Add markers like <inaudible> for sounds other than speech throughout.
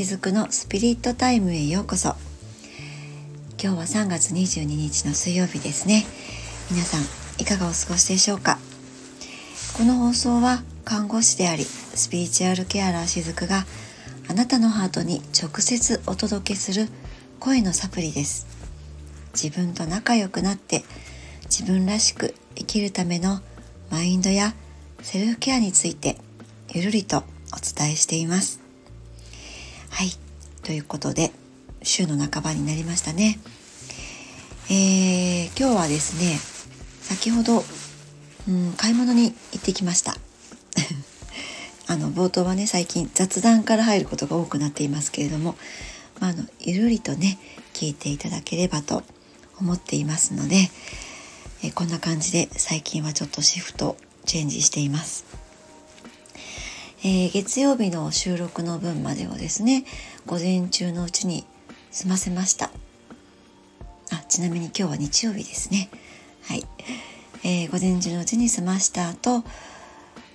しずくのスピリットタイムへようこそ。今日は3月22日の水曜日ですね。皆さんいかがお過ごしでしょうか？この放送は看護師でありスピリチュアルケアラーしずくがあなたのハートに直接お届けする声のサプリです。自分と仲良くなって自分らしく生きるためのマインドやセルフケアについてゆるりとお伝えしています。はい。ということで週の半ばになりましたね。えー、今日はですね先ほど、うん、買い物に行ってきました。<laughs> あの冒頭はね最近雑談から入ることが多くなっていますけれども、まあ、あのゆるりとね聞いていただければと思っていますので、えこんな感じで最近はちょっとシフトチェンジしています。えー、月曜日の収録の分までをですね午前中のうちに済ませました。あちなみに今日は日曜日ですね。はい、えー、午前中のうちに済ました後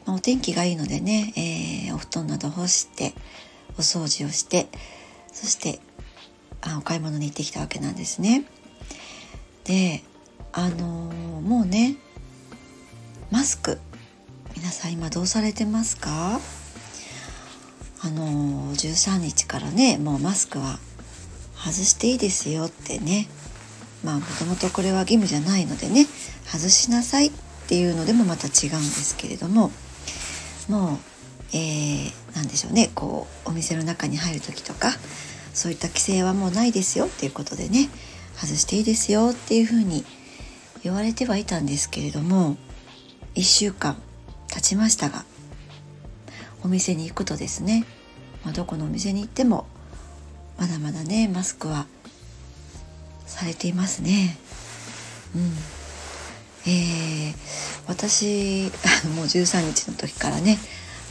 まお天気がいいのでね、えー、お布団など干してお掃除をしてそしてあお買い物に行ってきたわけなんですね。であのー、もうねマスク皆さん今どうされてますか？あの13日からねもうマスクは外していいですよってね。まあもともとこれは義務じゃないのでね外しなさいっていうのでもまた違うんですけれどももう、えー、何でしょうねこうお店の中に入る時とかそういった規制はもうないですよっていうことでね外していいですよっていうふうに言われてはいたんですけれども1週間経ちましたがお店に行くとですね、まあ、どこのお店に行ってもまだまだねマスクはされていますね。うんえー、私もう13日の時からね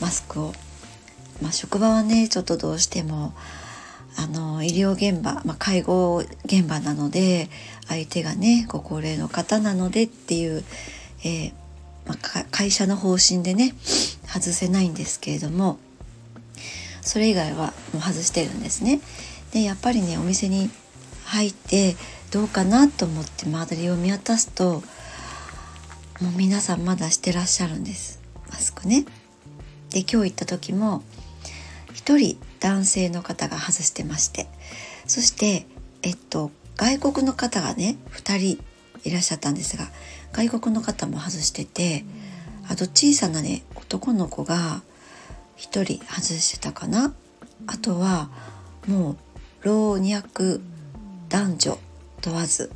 マスクを、まあ、職場はねちょっとどうしてもあの医療現場、まあ、介護現場なので相手がねご高齢の方なのでっていう、えーまあ、会社の方針でね外せないんですけれどもそれ以外はもう外してるんですね。でやっぱりねお店に入ってどうかなと思って周りを見渡すともう皆さんまだしてらっしゃるんですマスクね。で今日行った時も1人男性の方が外してましてそしてえっと外国の方がね2人いらっしゃったんですが外国の方も外しててあと小さなね男の子が1人外してたかなあとはもう老若男女問わず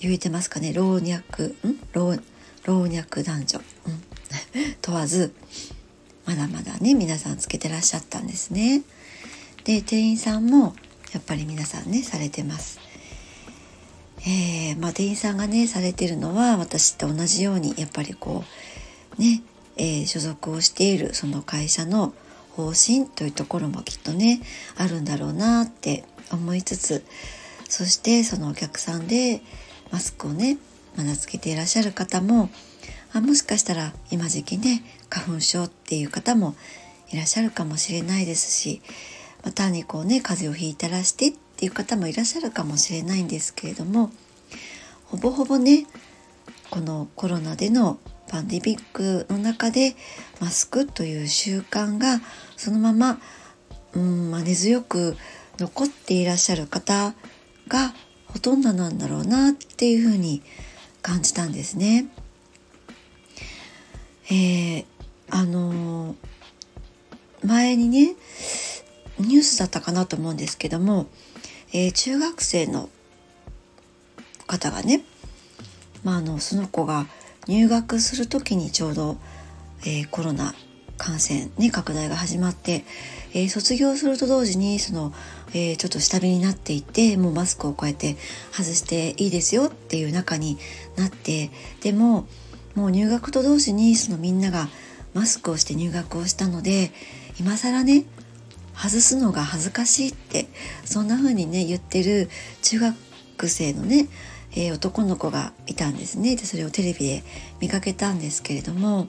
言えてますかね老若ん？老老若男女、うん、<laughs> 問わずまだまだね皆さんつけてらっしゃったんですね。で店員さんもやっぱり皆さんねされてます。えー、まあ、店員さんがねされてるのは私と同じようにやっぱりこうね、えー、所属をしているその会社の方針というところもきっとねあるんだろうなって思いつつそしてそのお客さんでマスクをねまだつけていらっしゃる方もあもしかしたら今時期ね花粉症っていう方もいらっしゃるかもしれないですしま単にこうね風邪をひいたらしてっていう方もいらっしゃるかもしれないんですけれどもほぼほぼねこのコロナでのパンデミックの中でマスクという習慣がそのまま、うんま、根強く残っていらっしゃる方がほとんどなんだろうなっていうふうに感じたんですね。えー、あのー、前にねニュースだったかなと思うんですけども、えー、中学生の方がね、まあ、あのその子が入学する時にちょうど、えー、コロナ感染、ね、拡大が始まって、えー、卒業すると同時にその、えー、ちょっと下火になっていてもうマスクをこうやって外していいですよっていう中になってでももう入学と同時にそのみんながマスクをして入学をしたので今更ね外すのが恥ずかしいってそんな風にね言ってる中学生のね、えー、男の子がいたんですねでそれをテレビで見かけたんですけれども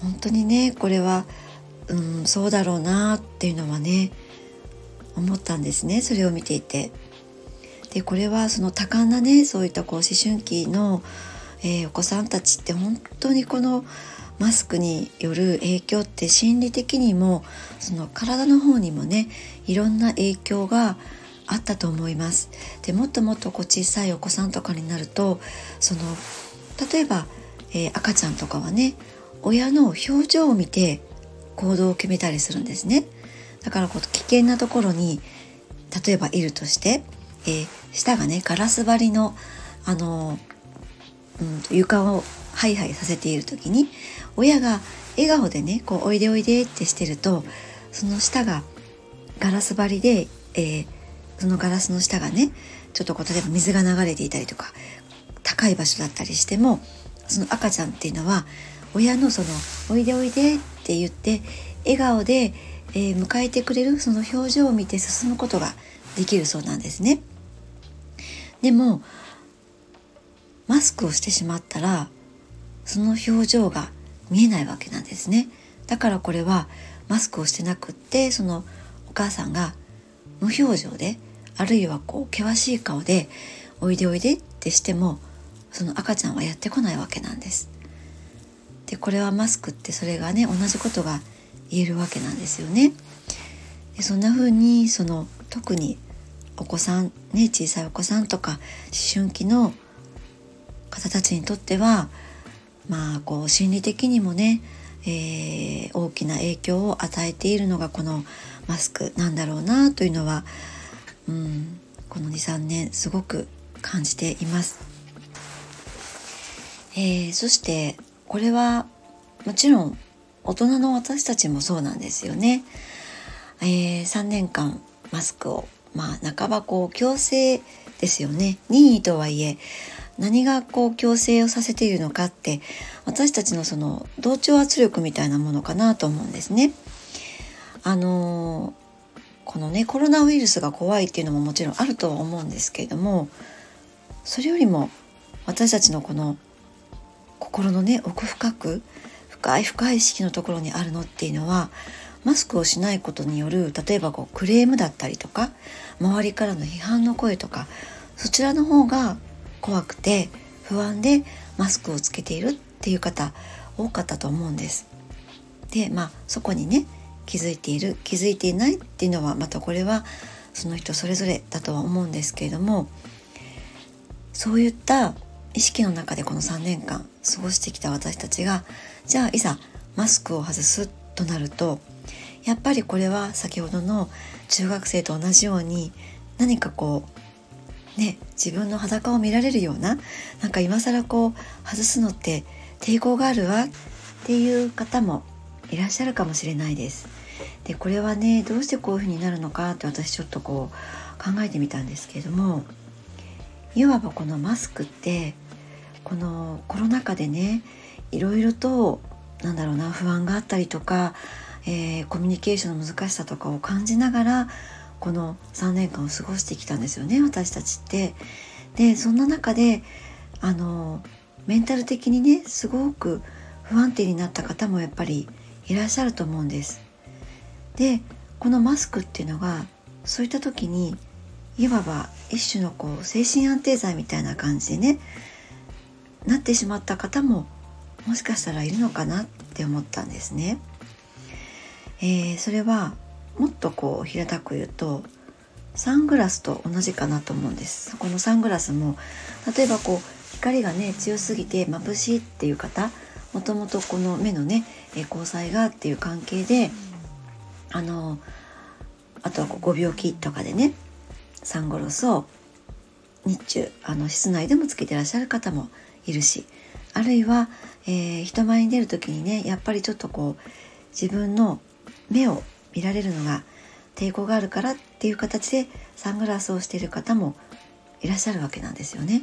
本当にねこれは、うん、そうだろうなっていうのはね思ったんですねそれを見ていて。でこれはその多感なねそういったこう思春期の、えー、お子さんたちって本当にこのマスクによる影響って心理的にもその体の方にもねいろんな影響があったと思います。でもっともっとこう小さいお子さんとかになるとその例えば、えー、赤ちゃんとかはね親の表情を見て行動を決めたりするんですね。だからこう危険なところに例えばいるとして、えー、舌がねガラス張りのあの、うん、床をハイハイさせている時に親が笑顔でねこうおいでおいでってしてるとその舌がガラス張りで、えー、そのガラスの下がねちょっとこう例えば水が流れていたりとか高い場所だったりしてもその赤ちゃんっていうのは親のその「おいでおいで」って言って笑顔で、えー、迎えてくれるその表情を見て進むことができるそうなんですね。でもマスクをしてしまったらその表情が見えないわけなんですね。だからこれはマスクをしてなくってそのお母さんが無表情であるいはこう険しい顔で「おいでおいで」ってしてもその赤ちゃんはやってこないわけなんです。でこれはマスクってそれがね同じことが言えるわけなんですよね。でそんな風にその特にお子さんね小さいお子さんとか思春期の方たちにとってはまあこう心理的にもね、えー、大きな影響を与えているのがこのマスクなんだろうなというのは、うん、この23年すごく感じています。えー、そしてこれはもちろん大人の私たちもそうなんですよね。えー、3年間マスクをまあ半ばこう強制ですよね任意とはいえ何がこう強制をさせているのかって私たちのその同調圧力みたいなものかなと思うんですね。あのこのねコロナウイルスが怖いっていうのももちろんあるとは思うんですけれどもそれよりも私たちのこの心のね奥深く深い深い意識のところにあるのっていうのはマスクをしないことによる例えばこうクレームだったりとか周りからの批判の声とかそちらの方が怖くて不安でマスクをつけているっていう方多かったと思うんです。でまあそこにね気づいている気づいていないっていうのはまたこれはその人それぞれだとは思うんですけれどもそういった意識の中でこの3年間過ごしてきた私たちがじゃあいざマスクを外すとなるとやっぱりこれは先ほどの中学生と同じように何かこうね自分の裸を見られるようななんか今更こう外すのって抵抗があるわっていう方もいらっしゃるかもしれないです。でこれはねどうしてこういうふうになるのかって私ちょっとこう考えてみたんですけれどもいわばこのマスクってこのコロナ禍でねいろいろとなんだろうな不安があったりとか、えー、コミュニケーションの難しさとかを感じながらこの3年間を過ごしてきたんですよね私たちって。でそんな中であのメンタル的にねすごく不安定になった方もやっぱりいらっしゃると思うんです。でこのマスクっていうのがそういった時にいわば一種のこう精神安定剤みたいな感じでねなってしまった方ももしかしたらいるのかなって思ったんですね。えー、それはもっとこう平たく言うとサングラスと同じかなと思うんです。このサングラスも例えばこう光がね強すぎて眩しいっていう方もともとこの目のね、交際がっていう関係であのあとはこうご病気とかでねサンゴロスを日中あの室内でもつけてらっしゃる方もいるしあるいは、えー、人前に出る時にねやっぱりちょっとこう自分の目を見られるのが抵抗があるからっていう形でサングラスをしている方もいらっしゃるわけなんですよね。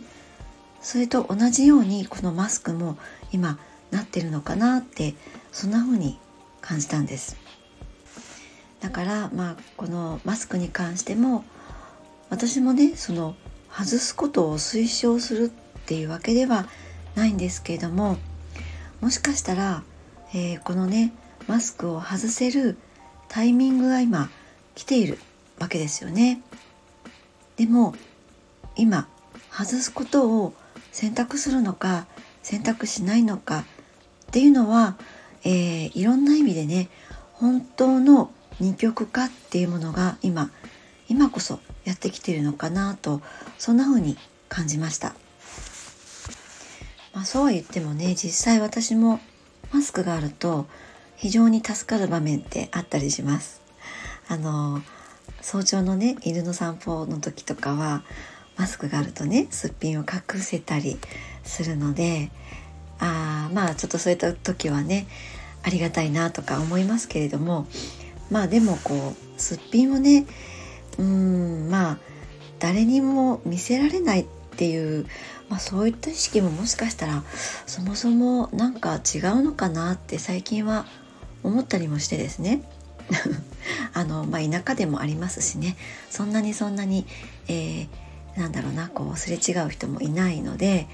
それと同じようにこのマスクも今なってるのかなってそんな風に感じたんですだからまあこのマスクに関しても私もねその外すことを推奨するっていうわけではないんですけれどももしかしたら、えー、このねマスクを外せるタイミングが今来ているわけですよね。でも今外すことを選択するのか選択しないのかっていうのは、えー、いろんな意味でね本当の二極化っていうものが今今こそやってきているのかなとそんな風に感じました。まあ、そうは言ってもね実際私もマスクがあると非常に助かる場面ってあったりします。あの早朝のね犬の散歩の時とかはマスクがあるとねすっぴんを隠せたりするのであまあちょっとそういった時はねありがたいなとか思いますけれどもまあでもこうすっぴんをねうんまあ誰にも見せられないっていう、まあ、そういった意識ももしかしたらそもそもなんか違うのかなって最近は思ったりもしてですね。<laughs> あの、まあ、田舎でもありますしね。そんなにそんなに、えー、なんだろうなこうすれ違う人もいないので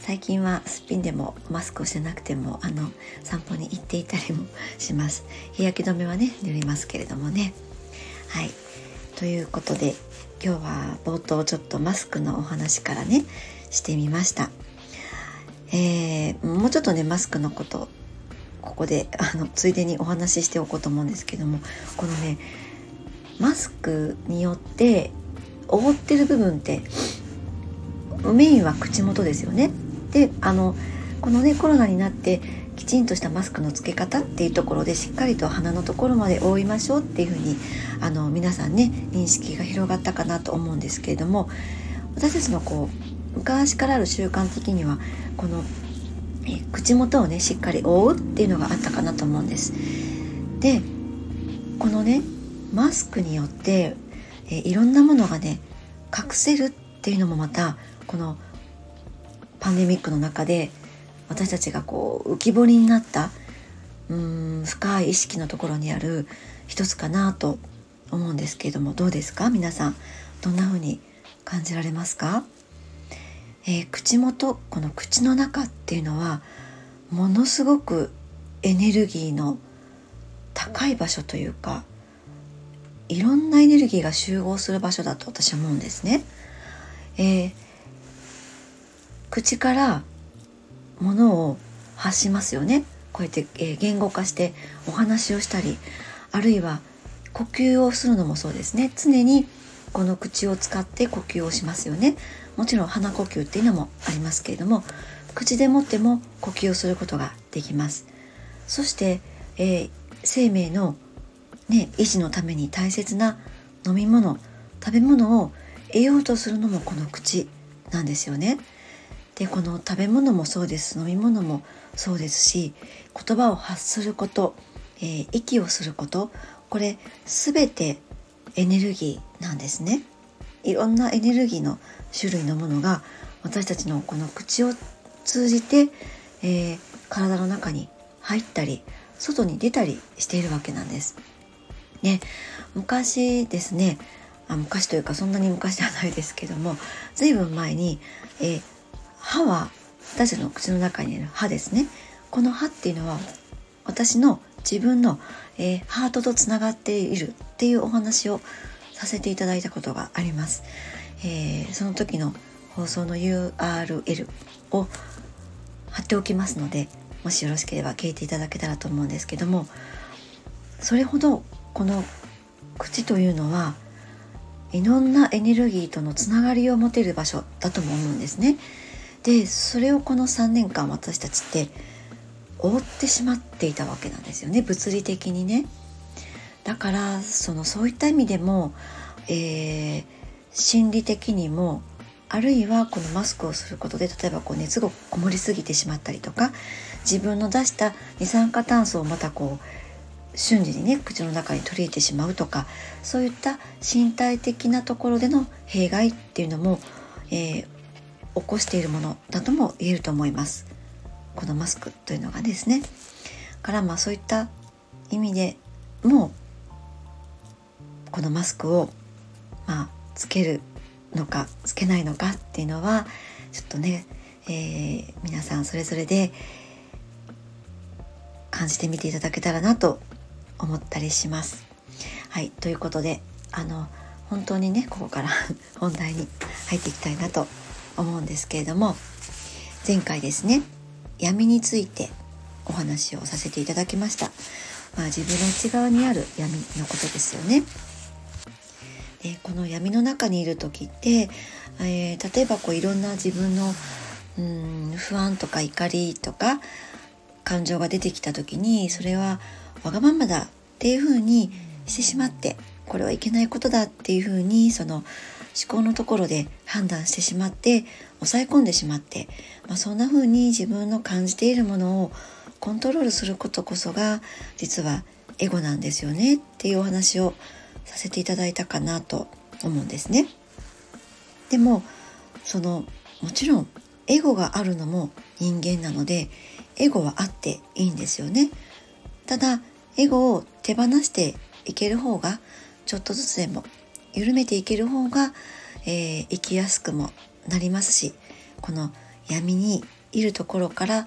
最近はすっぴんでもマスクをしてなくてもあの散歩に行っていたりもします。日焼け止めはね塗りますけれどもね。はい。ということで今日は冒頭ちょっとマスクのお話からねしてみました、えー、もうちょっとねマスクのことここであのついでにお話ししておこうと思うんですけどもこのねマスクによって覆ってる部分ってメインは口元ですよね。であのこのねコロナになってきちんとしたマスクの付け方っていうところでしっかりと鼻のところまで覆いましょうっていうふうにあの皆さんね認識が広がったかなと思うんですけれども私たちのこう昔からある習慣的にはこの口元をねしっかり覆うっていうのがあったかなと思うんです。でこのねマスクによってえいろんなものがね隠せるっていうのもまたこのパンデミックの中で私たちがこう浮き彫りになったうーん深い意識のところにある一つかなと思うんですけれどもどうですか？皆さんどんな風に感じられますか、えー、口元この口の中っていうのはものすごくエネルギーの高い場所というかいろんなエネルギーが集合する場所だと私は思うんですね。えー、口からものを発しますよねこうやって、えー、言語化してお話をしたりあるいは呼吸をするのもそうですね常にこの口を使って呼吸をしますよね。もちろん鼻呼吸っていうのもありますけれども口でもっても呼吸をすることができます。そして、えー、生命の、ね、維持のために大切な飲み物食べ物を得ようとするのもこの口なんですよね。でこの食べ物もそうです。飲み物もそうですし言葉を発すること、えー、息をすることこれ全てエネルギーなんですねいろんなエネルギーの種類のものが私たちのこの口を通じて、えー、体の中に入ったり外に出たりしているわけなんです。ね、昔ですねあ昔というかそんなに昔ではないですけども随分前に、えー、歯は私たちの口の中にいる歯ですねこの歯っていうのは私の自分の、えー、ハートとつながっているっていうお話をさせていただいたことがあります、えー、その時の放送の URL を貼っておきますのでもしよろしければ聞いていただけたらと思うんですけどもそれほどこの口というのはいろんなエネルギーとのつながりを持てる場所だとも思うんですね。でそれをこの3年間私たちって覆ってしまっていたわけなんですよね物理的にね。だからそのそういった意味でも、えー、心理的にもあるいはこのマスクをすることで例えばこう熱がこもりすぎてしまったりとか自分の出した二酸化炭素をまたこう瞬時にね口の中に取り入れてしまうとかそういった身体的なところでの弊害っていうのも、えー、起こしているものだとも言えると思いますこのマスクというのがですねからまあそういった意味でもこのマスクをまあつけるのかつけないのかっていうのはちょっとね、えー、皆さんそれぞれで感じてみていただけたらなと思ったりします。はいということであの本当にねここから <laughs> 本題に入っていきたいなと思うんですけれども前回ですね闇についてお話をさせていただきました、まあ、自分の内側にある闇のことですよね。でこの闇の中にいる時って、えー、例えばこういろんな自分のうん不安とか怒りとか感情が出てきた時にそれはわがままだっていうふうにしてしまってこれはいけないことだっていうふうにその思考のところで判断してしまって抑え込んでしまって、まあ、そんな風に自分の感じているものをコントロールすることこそが実はエゴなんですよねっていうお話をさせていただいたかなと思うんですね。でもそのもちろんエゴがあるのも人間なのでエゴはあっていいんですよね。ただエゴを手放していける方がちょっとずつでも緩めていける方が、えー、生きやすくもなりますしこの闇にいるところから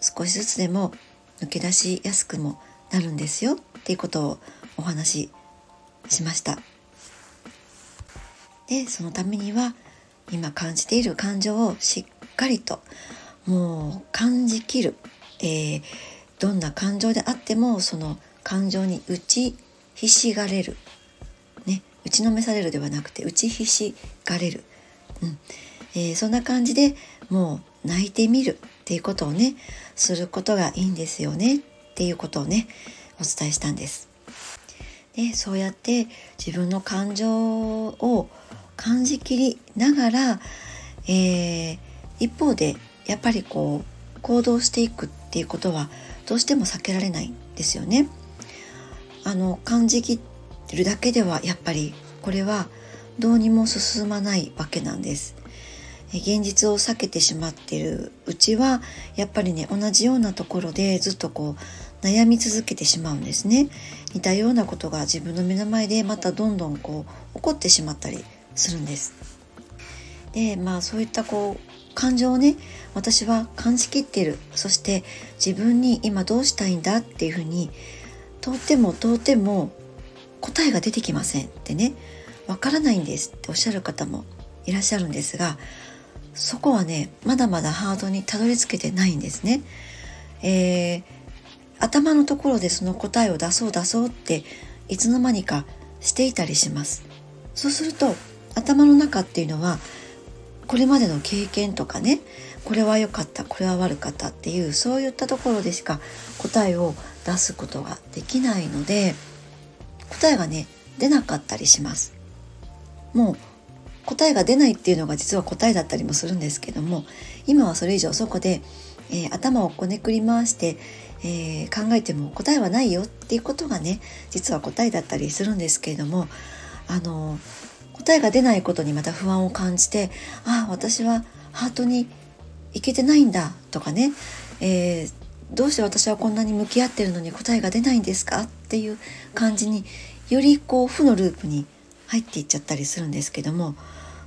少しずつでも抜け出しやすくもなるんですよっていうことをお話ししました。でそのためには今感じている感情をしっかりともう感じきる、えー、どんな感情であってもその感情に打ちひしがれる、打ちのめされるではなくて打ちひしがれる、うんえー、そんな感じでもう泣いてみるっていうことをねすることがいいんですよねっていうことをねお伝えしたんです。でそうやって自分の感情を感じきりながら、えー、一方でやっぱりこう行動していくっていうことはどうしても避けられないんですよね。あの感じきるだけではやっぱりこれはどうにも進まないわけなんです。現実を避けてしまってるうちはやっぱりね同じようなところでずっとこう悩み続けてしまうんですね。似たようなことが自分の目の前でまたどんどんこう起こってしまったりするんです。でまあそういったこう感情をね私は感じきってる。そして自分に今どうしたいんだっていうふうにとてもとても答えが出てきませんってね。わからないんですっておっしゃる方もいらっしゃるんですがそこはねまだまだハードにたどり着けてないんですね。えー、頭のところでその答えを出そう出そうっていつの間にかしていたりします。そうすると頭の中っていうのはこれまでの経験とかねこれは良かったこれは悪かったっていうそういったところでしか答えを出すことができないので答えがね出なかったりしますもう答えが出ないっていうのが実は答えだったりもするんですけども今はそれ以上そこで、えー、頭をこねくり回して、えー、考えても答えはないよっていうことがね実は答えだったりするんですけれどもあの答えが出ないことにまた不安を感じてああ私はハートにいけてないんだとかね、えーどうして私はこんなに向き合ってるのに答えが出ないんですかっていう感じによりこう負のループに入っていっちゃったりするんですけども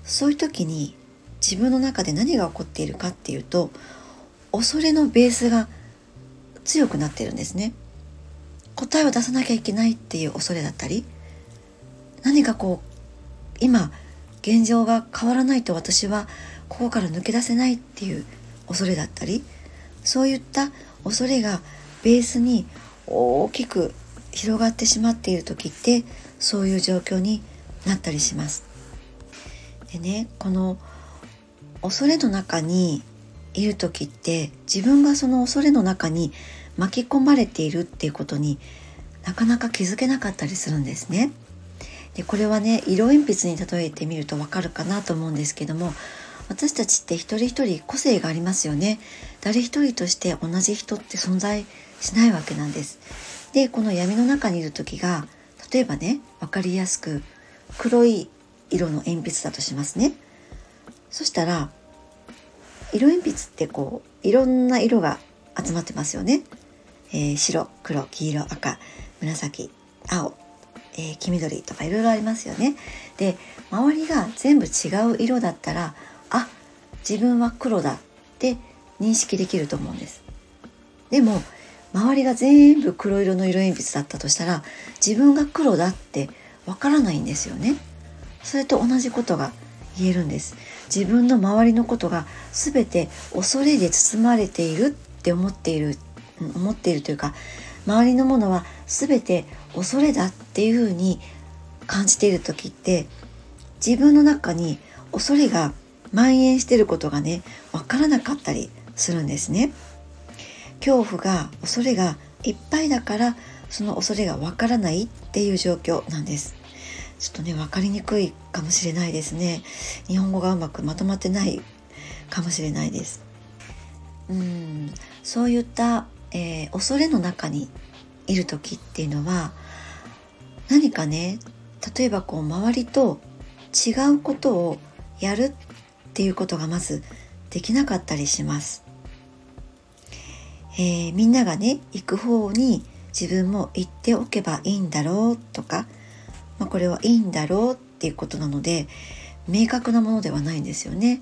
そういう時に自分の中で何が起こっているかっていうと恐れのベースが強くなってるんですね。答えを出さなきゃいけないっていう恐れだったり何かこう今現状が変わらないと私はここから抜け出せないっていう恐れだったりそういった恐れがベースに大きく広がってしまっている時ってそういう状況になったりします。でねこの恐れの中にいる時って自分がその恐れの中に巻き込まれているっていうことになかなか気づけなかったりするんですね。でこれはね色鉛筆に例えてみるとわかるかなと思うんですけども私たちって一人一人個性がありますよね誰一人として同じ人って存在しないわけなんですでこの闇の中にいる時が例えばね分かりやすく黒い色の鉛筆だとしますね。そしたら色鉛筆ってこういろんな色が集まってますよね、えー、白黒黄色赤紫青、えー、黄緑とかいろいろありますよね。で周りが全部違う色だったらあ自分は黒だって認識できると思うんです。でも周りが全部黒色の色鉛筆だったとしたら自分が黒だってわからないんですよね。それと同じことが言えるんです。自分の周りのことが全て恐れで包まれているって思っている思っているというか周りのものは全て恐れだっていうふうに感じている時って自分の中に恐れが蔓延していることがね分からなかったりするんですね。恐怖が恐れがいっぱいだからその恐れが分からないっていう状況なんです。ちょっとね分かりにくいかもしれないですね。日本語がうまくまとまってないかもしれないです。うん。そういった、えー、恐れの中にいる時っていうのは何かね例えばこう周りと違うことをやるっていうことがまずできなかったりします。えー、みんながね行く方に自分も行っておけばいいんだろうとか、まあ、これはいいんだろうっていうことなので明確なものではないんですよね。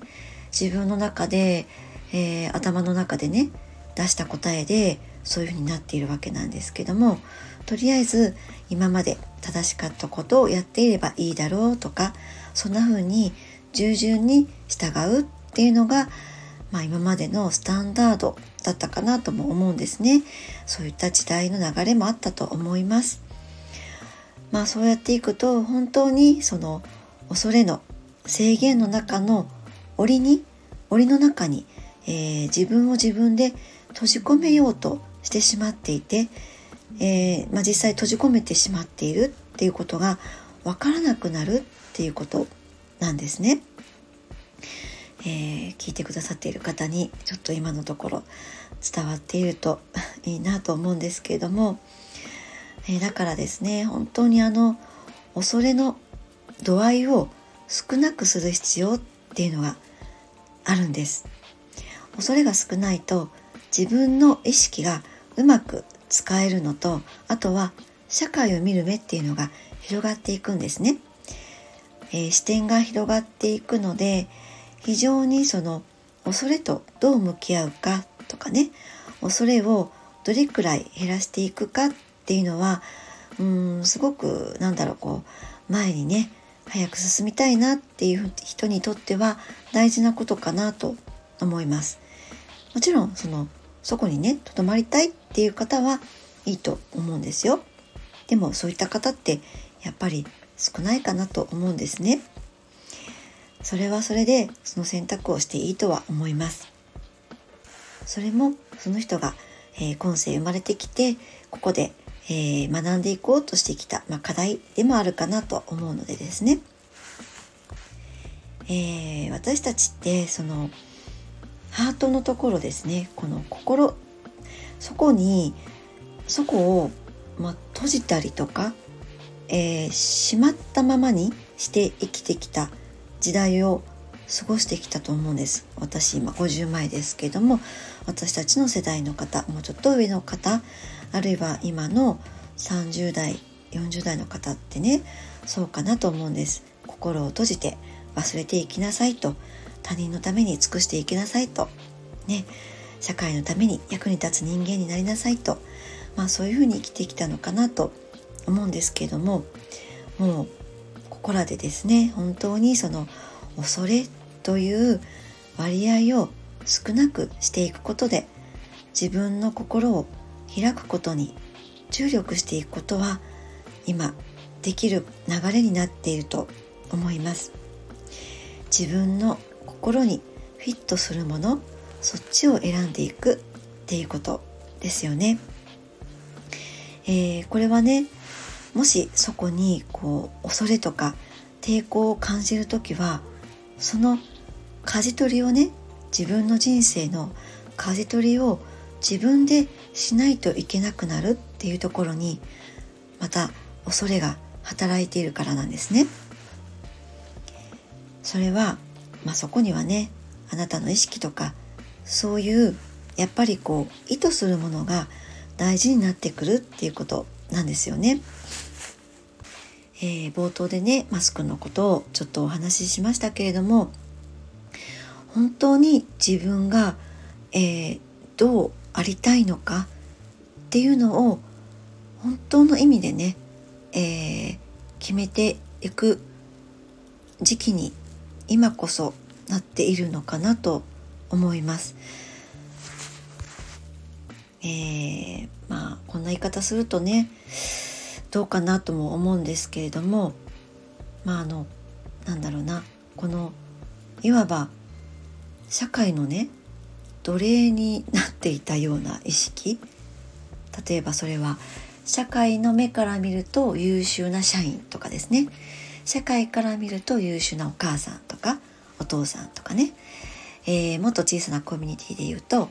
自分の中で、えー、頭の中でね出した答えでそういうふうになっているわけなんですけどもとりあえず今まで正しかったことをやっていればいいだろうとかそんな風に従順に従うっていうのが、まあ、今までのスタンダードだったかなとも思うんですねそういった時代の流れもあったと思いますまあそうやっていくと本当にその恐れの制限の中の檻に檻の中に、えー、自分を自分で閉じ込めようとしてしまっていて、えー、まあ、実際閉じ込めてしまっているっていうことが分からなくなるっていうことなんですね。えー、聞いてくださっている方にちょっと今のところ伝わっているといいなと思うんですけれども、え、だからですね本当にあの恐れの度合いを少なくする必要っていうのがあるんです。恐れが少ないと自分の意識がうまく使えるのとあとは社会を見る目っていうのが広がっていくんですね、えー、視点が広がっていくので非常にその恐れとどう向き合うかとかね恐れをどれくらい減らしていくかっていうのはうんすごくなんだろうこう前にね早く進みたいなっていう人にとっては大事なことかなと思います。もちろんそのそこにねとどまりたいっていう方はいいと思うんですよ。でもそういった方ってやっぱり少ないかなと思うんですね。それはそれでその選択をしていいとは思います。それもその人が、えー、今世生まれてきてここで、えー、学んでいこうとしてきた、まあ、課題でもあるかなと思うのでですね、えー、私たちってそのハートのところですね。この心。そこにそこを、まあ、閉じたりとか、えー、閉まったままにして生きてきた時代を過ごしてきたと思うんです。私今50前ですけども私たちの世代の方もうちょっと上の方あるいは今の30代40代の方ってねそうかなと思うんです。心を閉じて忘れていきなさいと。他人のために尽くしていきなさいと。ね。社会のために役に立つ人間になりなさいと。まあそういうふうに生きてきたのかなと思うんですけれどももうここらでですね本当にその恐れという割合を少なくしていくことで自分の心を開くことに注力していくことは今できる流れになっていると思います自分の心にフィットするものそっちを選んでいくっていうことですよね。えー、これはねもしそこにこう恐れとか抵抗を感じる時はその舵取りをね自分の人生の舵取りを自分でしないといけなくなるっていうところにまた恐れが働いているからなんですね。それはまあ、そこにはねあなたの意識とかそういうやっぱりこう意図するものが大事になってくるっていうことなんですよね。えー、冒頭でねマスクのことをちょっとお話ししましたけれども本当に自分が、えー、どうありたいのか？っていうのを本当の意味でね、えー、決めていく時期に今こそなっているのかなと思います。えー、まあこんな言い方するとねどうかなとも思うんですけれどもまああのなんだろうなこのいわば社会のね奴隷になっていたような意識？例えばそれは社会の目から見ると優秀な社員とかですね。社会から見ると優秀なお母さんとかお父さんとかね、えー、もっと小さなコミュニティで言うと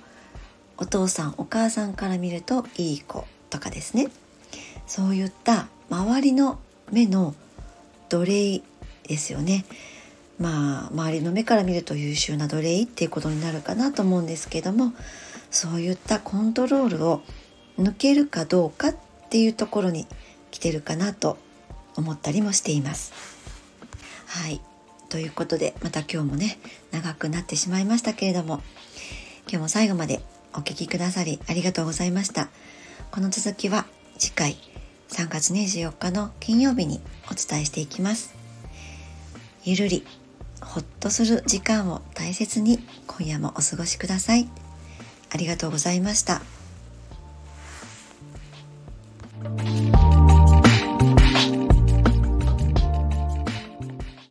お父さんお母さんから見るといい子とかですね。そういった周りの目の奴隷ですよね。まあ周りの目から見ると優秀な奴隷っていうことになるかなと思うんですけどもそういったコントロールを抜けるかどうかっていうところに来てるかなと思ったりもしています。はいということでまた今日もね長くなってしまいましたけれども今日も最後までお聴きくださりありがとうございました。この続きは次回3月24日の金曜日にお伝えしていきます。ゆるりほっとする時間を大切に今夜もお過ごしください。ありがとうございました。